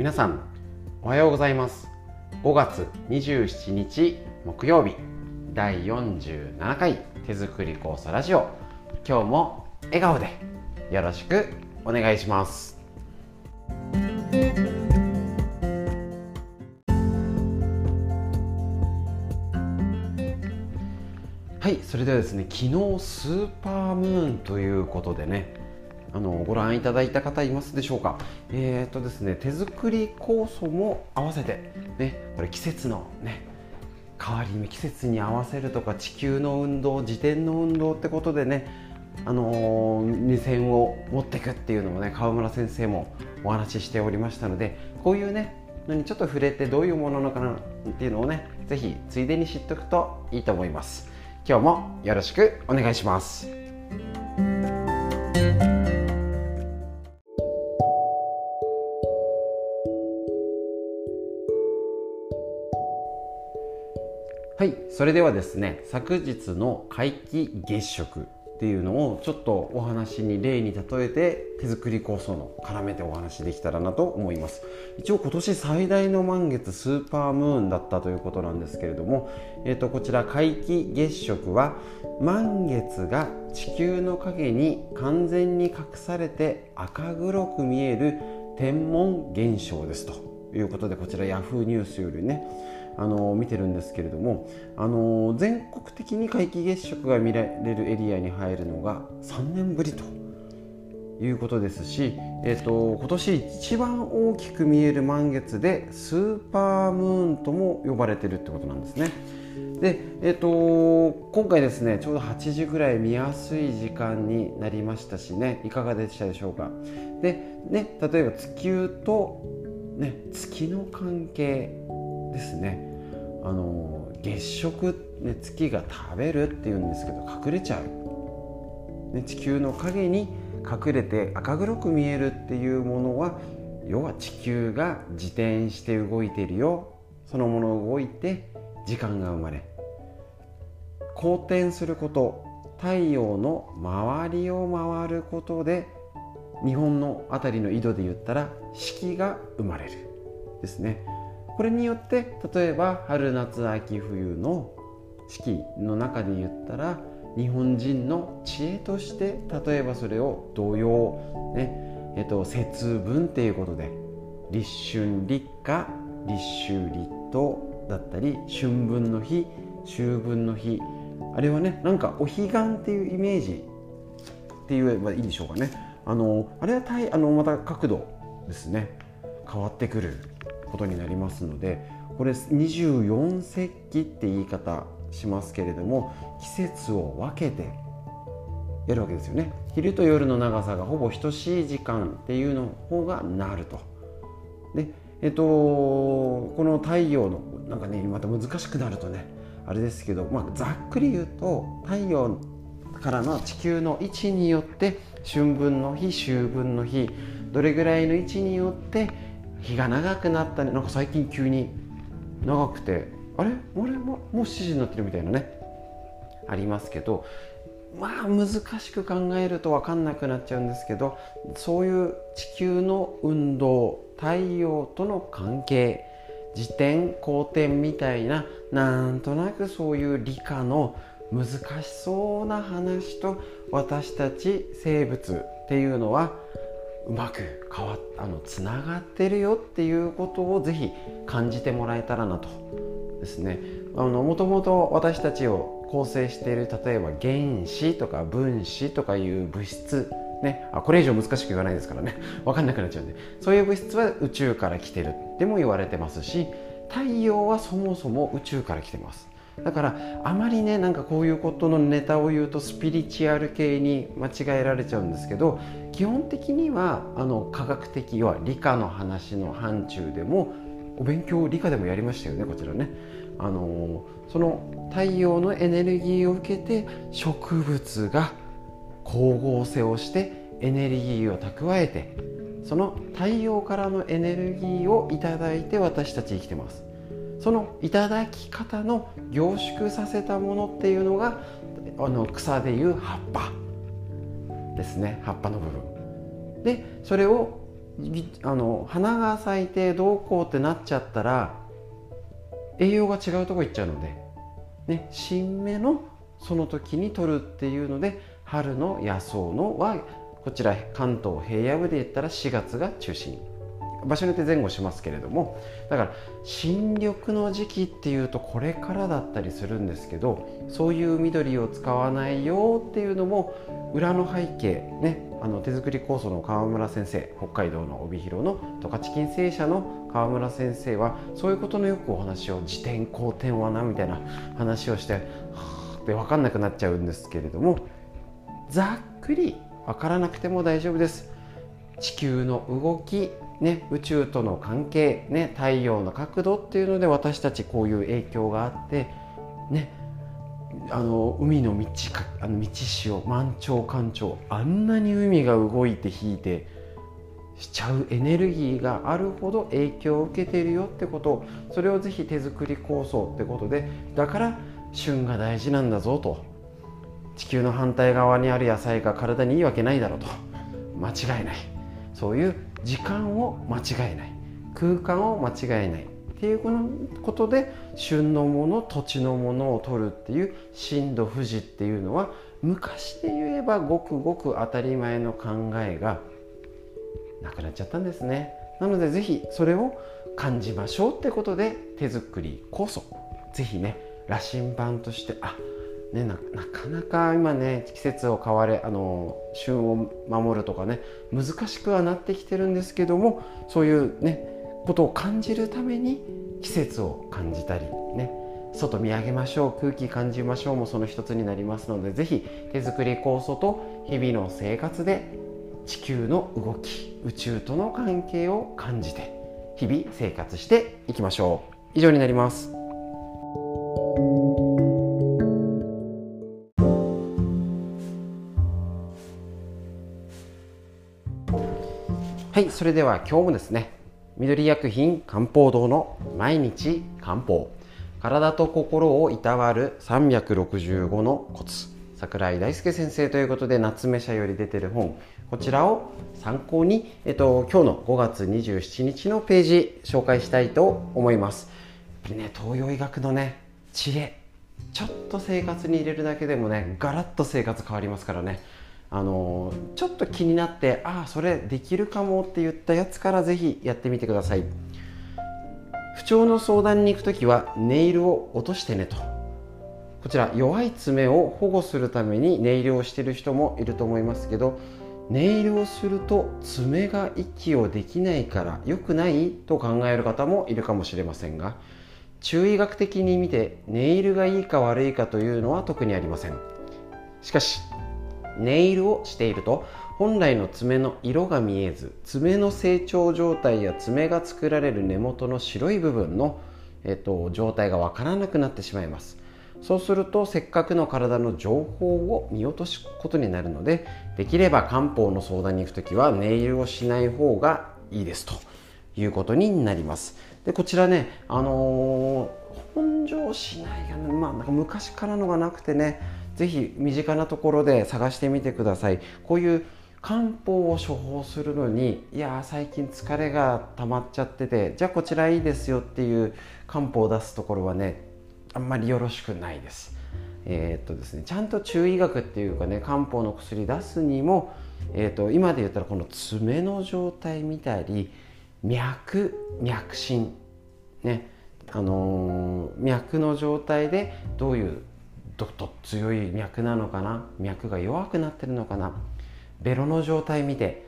皆さんおはようございます。5月27日木曜日。第47回手作り酵素ラジオ。今日も笑顔でよろしくお願いします。はいそれではですね昨日スーパームーンということでねあのご覧いただいた方いますでしょうか？えっ、とですね手作り酵素も合わせてねこれ季節のね変わり目季節に合わせるとか地球の運動自転の運動ってことでねあのー、目線を持っていくっていうのもね川村先生もお話ししておりましたのでこういうねのにちょっと触れてどういうものなのかなっていうのをね是非ついでに知っておくといいと思います。今日もよろしくお願いします。はいそれではですね昨日の皆既月食っていうのをちょっとお話に例に例えて手作り構想の絡めてお話できたらなと思います。一応今年最大の満月スーパームーンだったということなんですけれども、えー、とこちら皆既月食は満月が地球の影に完全に隠されて赤黒く見える天文現象ですということでこちら Yahoo ニュースよりねあの見てるんですけれどもあの全国的に皆既月食が見られるエリアに入るのが3年ぶりということですし、えーと、今年一番大きく見える満月でスーパームーンとも呼ばれてるってことなんですね。で、えーと、今回ですねちょうど8時ぐらい見やすい時間になりましたしねいかがでしたでしょうか。でね例えば地球と、ね、月の関係ですね。あの月食、ね、月が食べるっていうんですけど隠れちゃう、ね、地球の影に隠れて赤黒く見えるっていうものは要は地球が自転して動いてるよ。そのもの動いて時間が生まれ公転すること太陽の周りを回ることで日本の辺りの緯度で言ったら四季が生まれる。ですね。これによって例えば春夏秋冬の四季の中で言ったら日本人の知恵として例えばそれを同様、ねえっと、節分っていうことで立春立夏立秋立冬だったり春分の日秋分の日あれはねなんかお彼岸っていうイメージって言えばいいんでしょうかね。あのあれはあのまた角度ですね。変わってくる。ことになりますのでこれ24節気って言い方しますけれども季節を分けてやるわけですよね。昼と夜の長さがほぼ等しい時間っていうの方がなると。でえっとこの太陽のなんかねまた難しくなるとねあれですけど、まあ、ざっくり言うと太陽からの地球の位置によって春分の日秋分の日どれぐらいの位置によって日が長くなったね。なんか最近急に長くて。あれ？俺ももう7時になってるみたいなね。ありますけど。まあ難しく考えると分かんなくなっちゃうんですけど。そういう地球の運動太陽との関係。自転公転みたいな。なんとなくそういう理科の難しそうな話と私たち生物っていうのはうまく変わあのつながってるよっていうことをぜひ感じてもらえたらなとですね。もともと私たちを構成している例えば原子とか分子とかいう物質ね、あこれ以上難しく言わないですからね。分かんなくなっちゃうんで。そういう物質は宇宙から来てる。っても言われてますし太陽はそもそも宇宙から来てます。だからあまりねなんかこういうことのネタを言うとスピリチュアル系に間違えられちゃうんですけど基本的にはあの科学的要は理科の話の範疇でもお勉強理科でもやりましたよねこちらね。あのその太陽のエネルギーを受けて植物が光合成をしてエネルギーを蓄えてその太陽からのエネルギーをいただいて私たち生きてますそのいただき方の凝縮させたものっていうのがあの草でいう葉っぱ。ですね。葉っぱの部分。でそれをあの花が咲いてどうこうってなっちゃったら栄養が違うとこ行っちゃうので、ね、新芽のその時に取るっていうので春の野草のはこちら関東平野部で言ったら4月が中心。場所によって前後しますけれどもだから新緑の時期っていうとこれからだったりするんですけどそういう緑を使わないよっていうのも裏の背景ねあの手作り酵素の川村先生北海道の帯広の十勝金星社の川村先生はそういうことのよくお話を自転後転はなみたいな話をしてはあって分かんなくなっちゃうんですけれどもざっくり分からなくても大丈夫です。地球の動きね、宇宙との関係、ね、太陽の角度っていうので私たちこういう影響があって、ね、あの海の道かあの道潮満潮干潮あんなに海が動いて引いてしちゃうエネルギーがあるほど影響を受けてるよってことそれをぜひ手作り構想ってことでだから旬が大事なんだぞと。地球の反対側にある野菜が体にいいわけないだろうと。間違いない。そういう時間を間違えない。空間を間違えない。っていうことで旬のもの土地のものを取るっていう震度富士っていうのは昔で言えばごくごく当たり前の考えがなくなっちゃったんですね。なので是非それを感じましょうってことで手作りこそ是非ね羅針盤としてあね、なかなか今ね季節を変われあの旬を守るとかね難しくはなってきてるんですけどもそういうねことを感じるために季節を感じたりね外見上げましょう空気感じましょうもその一つになりますので是非手作り酵素と日々の生活で地球の動き宇宙との関係を感じて日々生活していきましょう以上になります。それでは今日もですね緑薬品漢方堂の毎日漢方。体と心をいたわる365のコツ。桜井大輔先生ということで夏目社より出てる本。こちらを参考に、えっと、今日の5月27日のページ紹介したいと思います。ね東洋医学のね知恵。ちょっと生活に入れるだけでもねガラッと生活変わりますからね。あのちょっと気になってああそれできるかもって言ったやつから是非やってみてください。不調の相談に行く時はネイルを落としてねと。こちら弱い爪を保護するためにネイルをしてる人もいると思いますけどネイルをすると爪が息をできないから良くないと考える方もいるかもしれませんが中医学的に見てネイルがいいか悪いかというのは特にありません。しかしネイルをしていると。本来の爪の色が見えず爪の成長状態や爪が作られる根元の白い部分の、えっと、状態がわからなくなってしまいます。そうするとせっかくの体の情報を見落とすことになるのでできれば漢方の相談に行く時はネイルをしない方がいいです。ということになります。でこちらねあのー、本上しないが、まあなんか昔からのがなくてねぜひ身近なところで探してみてくださいこういう漢方を処方するのにいや最近疲れが溜まっちゃっててじゃあこちらいいですよっていう漢方を出すところはねあんまりよろしくないです。えー、っとですね、ちゃんと中医学っていうかね漢方の薬出すにも、えー、っと今で言ったらこの爪の状態見たり脈脈診ねあのー、脈の状態でどういうどっと強い脈なのかな？脈が弱くなってるのかな？ベロの状態見て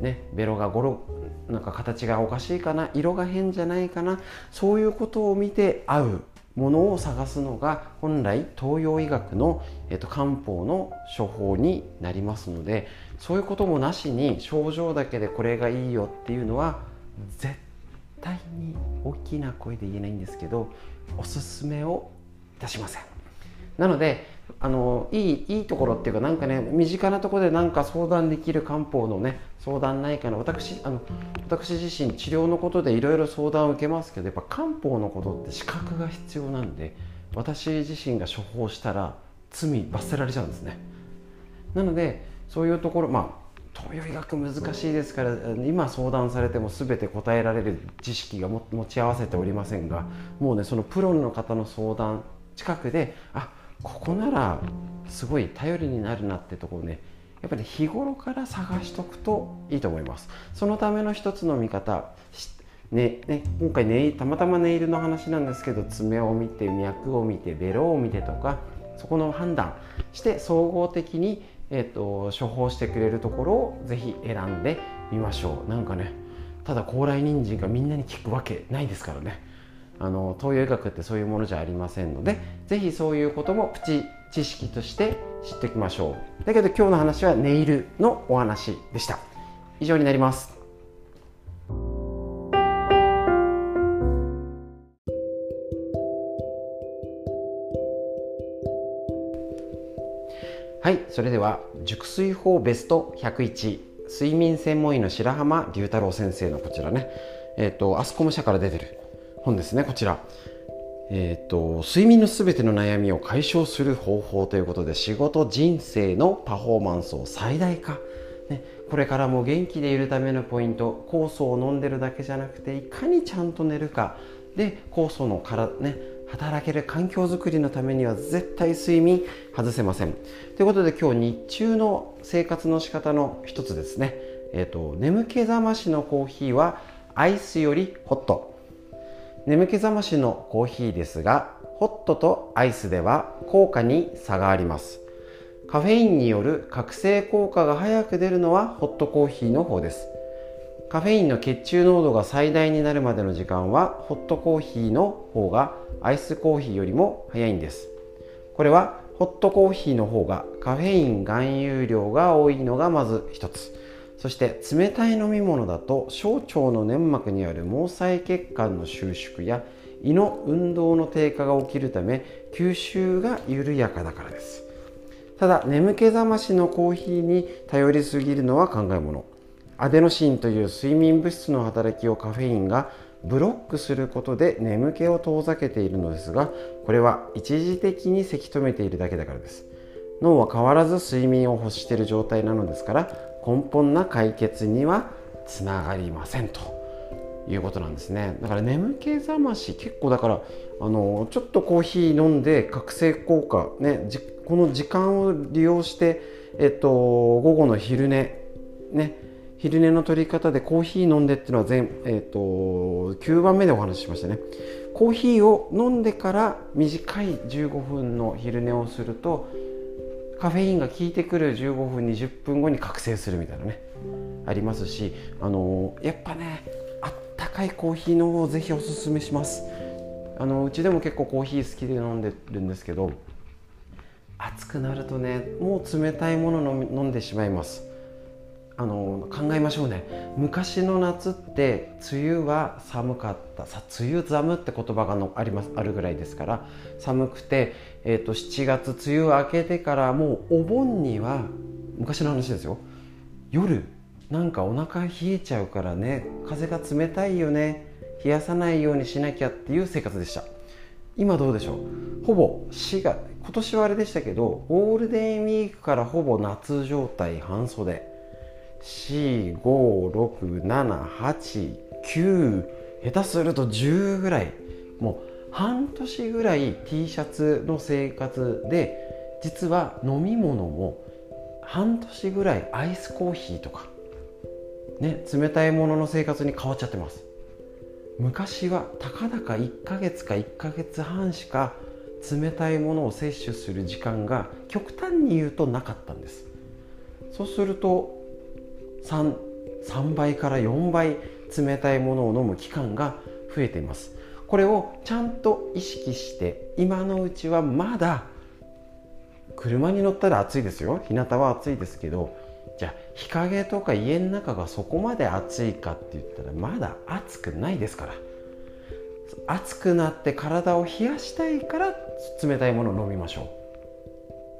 ねベロがゴロなんか形がおかしいかな？色が変じゃないかな？そういうことを見て合うものを探すのが本来東洋医学の、えっと、漢方の処方になりますのでそういうこともなしに症状だけでこれがいいよっていうのは絶対に大きな声で言えないんですけどおすすめをいたしません。なのであのいいいいところっていうかなんかね身近なところで何か相談できる漢方のね相談ないかな私あの私自身治療のことでいろいろ相談を受けますけどやっぱ漢方のことって資格が必要なんで私自身が処方したら罪罰せられちゃうんですね。なのでそういうところまあ東洋医学難しいですから今相談されても全て答えられる知識が持ち合わせておりませんがもうねそのプロの方の相談近くであっここならすごい頼りになるなってところねやっぱり日頃から探しとくといいと思います。そのための一つの見方ねね、今回ねたまたまネイルの話なんですけど爪を見て脈を見てベロを見てとかそこの判断して総合的にえーと、処方してくれるところをぜひ選んでみましょう。なんかねただ高麗人参がみんなに効くわけないですからね。あの東洋医学ってそういうものじゃありませんのでぜひそういうこともプチ知識として知っておきましょう。だけど今日の話はネイルのお話でした。以上になります。はいそれでは熟睡法ベスト101睡眠専門医の白浜龍太郎先生のこちらね。えっ、ー、とアスコム社から出てる本ですねこちら。えーと、睡眠のすべての悩みを解消する方法ということで仕事人生のパフォーマンスを最大化、ね、これからも元気でいるためのポイント酵素を飲んでるだけじゃなくていかにちゃんと寝るか。で酵素のから、ね、働ける環境づくりのためには絶対睡眠外せません。ということで今日日中の生活の仕方の一つですね、えーと、眠気覚ましのコーヒーはアイスよりホット。眠気覚ましのコーヒーですがホットとアイスでは効果に差があります。カフェインによる覚醒効果が早く出るのはホットコーヒーの方です。カフェインの血中濃度が最大になるまでの時間はホットコーヒーの方がアイスコーヒーよりも早いんです。これはホットコーヒーの方がカフェイン含有量が多いのがまず一つ。そして冷たい飲み物だと小腸の粘膜にある毛細血管の収縮や胃の運動の低下が起きるため吸収が緩やかだからです。ただ眠気覚ましのコーヒーに頼りすぎるのは考えもの。アデノシンという睡眠物質の働きをカフェインがブロックすることで眠気を遠ざけているのですがこれは一時的にせき止めているだけだからです。脳は変わらず睡眠を欲している状態なのですから根本な解決にはつながりませんということなんですね。だから眠気覚まし結構だからあのちょっとコーヒー飲んで覚醒効果ねこの時間を利用してえっと午後の昼寝ね昼寝の取り方でコーヒー飲んでっていうのは全、えーと、9番目でお話ししましたね。コーヒーを飲んでから短い15分の昼寝をするとカフェインが効いてくる15分20分後に覚醒するみたいなね。ありますしあのやっぱねあったかいコーヒーの方をぜひおすすめします。あのうちでも結構コーヒー好きで飲んでるんですけど暑くなるとねもう冷たいもの飲んでしまいます。あの考えましょうね。昔の夏って梅雨は寒かった。さ梅雨寒って言葉がのありますあるぐらいですから。寒くて、えーと、7月梅雨明けてからもうお盆には昔の話ですよ。夜なんかお腹冷えちゃうからね。風が冷たいよね。冷やさないようにしなきゃっていう生活でした。今どうでしょう？ほぼ4月今年はあれでしたけどゴールデンウィークからほぼ夏状態半袖。456789下手すると10ぐらいもう半年ぐらい T シャツの生活で実は飲み物も半年ぐらいアイスコーヒーとかね冷たいものの生活に変わっちゃってます。昔はたかだか1ヶ月か1ヶ月半しか冷たいものを摂取する時間が極端に言うとなかったんです。そうすると 3, 3倍から4倍冷たいものを飲む期間が増えています。これをちゃんと意識して今のうちはまだ車に乗ったら暑いですよ。日向は暑いですけどじゃあ日陰とか家の中がそこまで暑いかって言ったらまだ暑くないですから。暑くなって体を冷やしたいから冷たいものを飲みましょ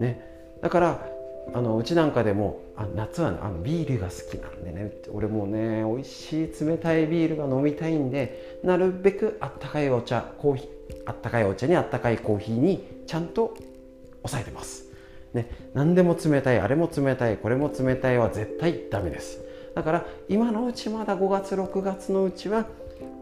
う。ね。だからあのうちなんかでもあ夏は、あのビールが好きなんでね俺もね美味しい冷たいビールが飲みたいんでなるべくあったかいお茶コーヒーあったかいお茶にあったかいコーヒーにちゃんと抑えてます。ね、何でも冷たいあれも冷たいこれも冷たいは絶対ダメです。だから今のうちまだ5月6月のうちは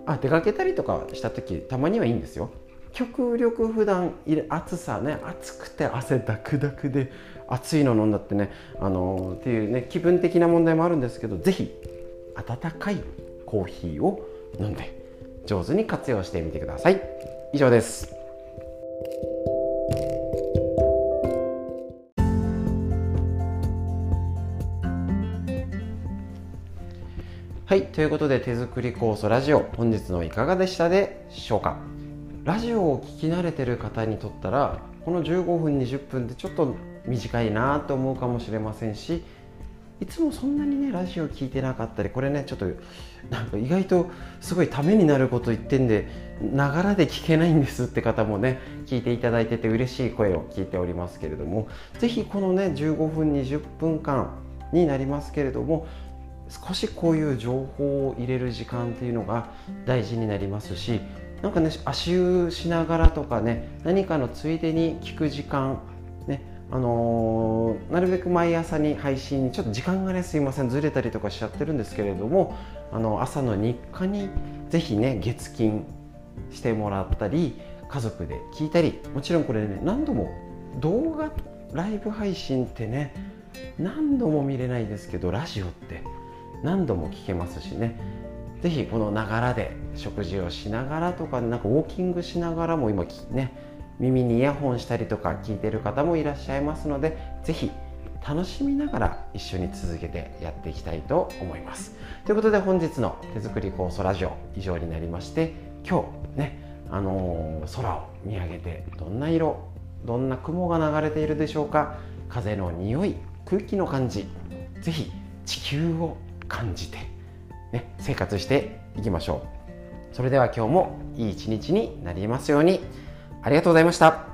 あ出かけたりとかした時たまにはいいんですよ。極力普段暑さね暑くて汗だくだくで暑いの飲んだってねあのー、っていうね気分的な問題もあるんですけど是非温かいコーヒーを飲んで上手に活用してみてください。以上です。はいということで手作り酵素ラジオ本日のいかがでしたでしょうか？ラジオを聴き慣れてる方にとったらこの15分20分でちょっと短いなと思うかもしれませんしいつもそんなにねラジオ聞いてなかったりこれねちょっとなんか意外とすごいためになること言ってんでながらで聞けないんですって方もね聞いていただいてて嬉しい声を聞いておりますけれども是非このね15分20分間になりますけれども少しこういう情報を入れる時間っていうのが大事になりますしなんかね足湯しながらとかね何かのついでに聞く時間ねあのー、なるべく毎朝に配信にちょっと時間がねすいませんずれたりとかしちゃってるんですけれどもあの朝の日課にぜひね月金してもらったり家族で聞いたりもちろんこれね何度も動画ライブ配信ってね何度も見れないですけどラジオって何度も聞けますしね。是非このながらで食事をしながらとかなんかウォーキングしながらも今ね耳にイヤホンしたりとか聞いてる方もいらっしゃいますので是非楽しみながら一緒に続けてやっていきたいと思います。ということで本日の手作り酵素ラジオ以上になりまして今日ねあのー、空を見上げてどんな色どんな雲が流れているでしょうか風の匂い空気の感じ是非地球を感じて、ね、生活していきましょう。それでは今日もいい一日になりますように。ありがとうございました。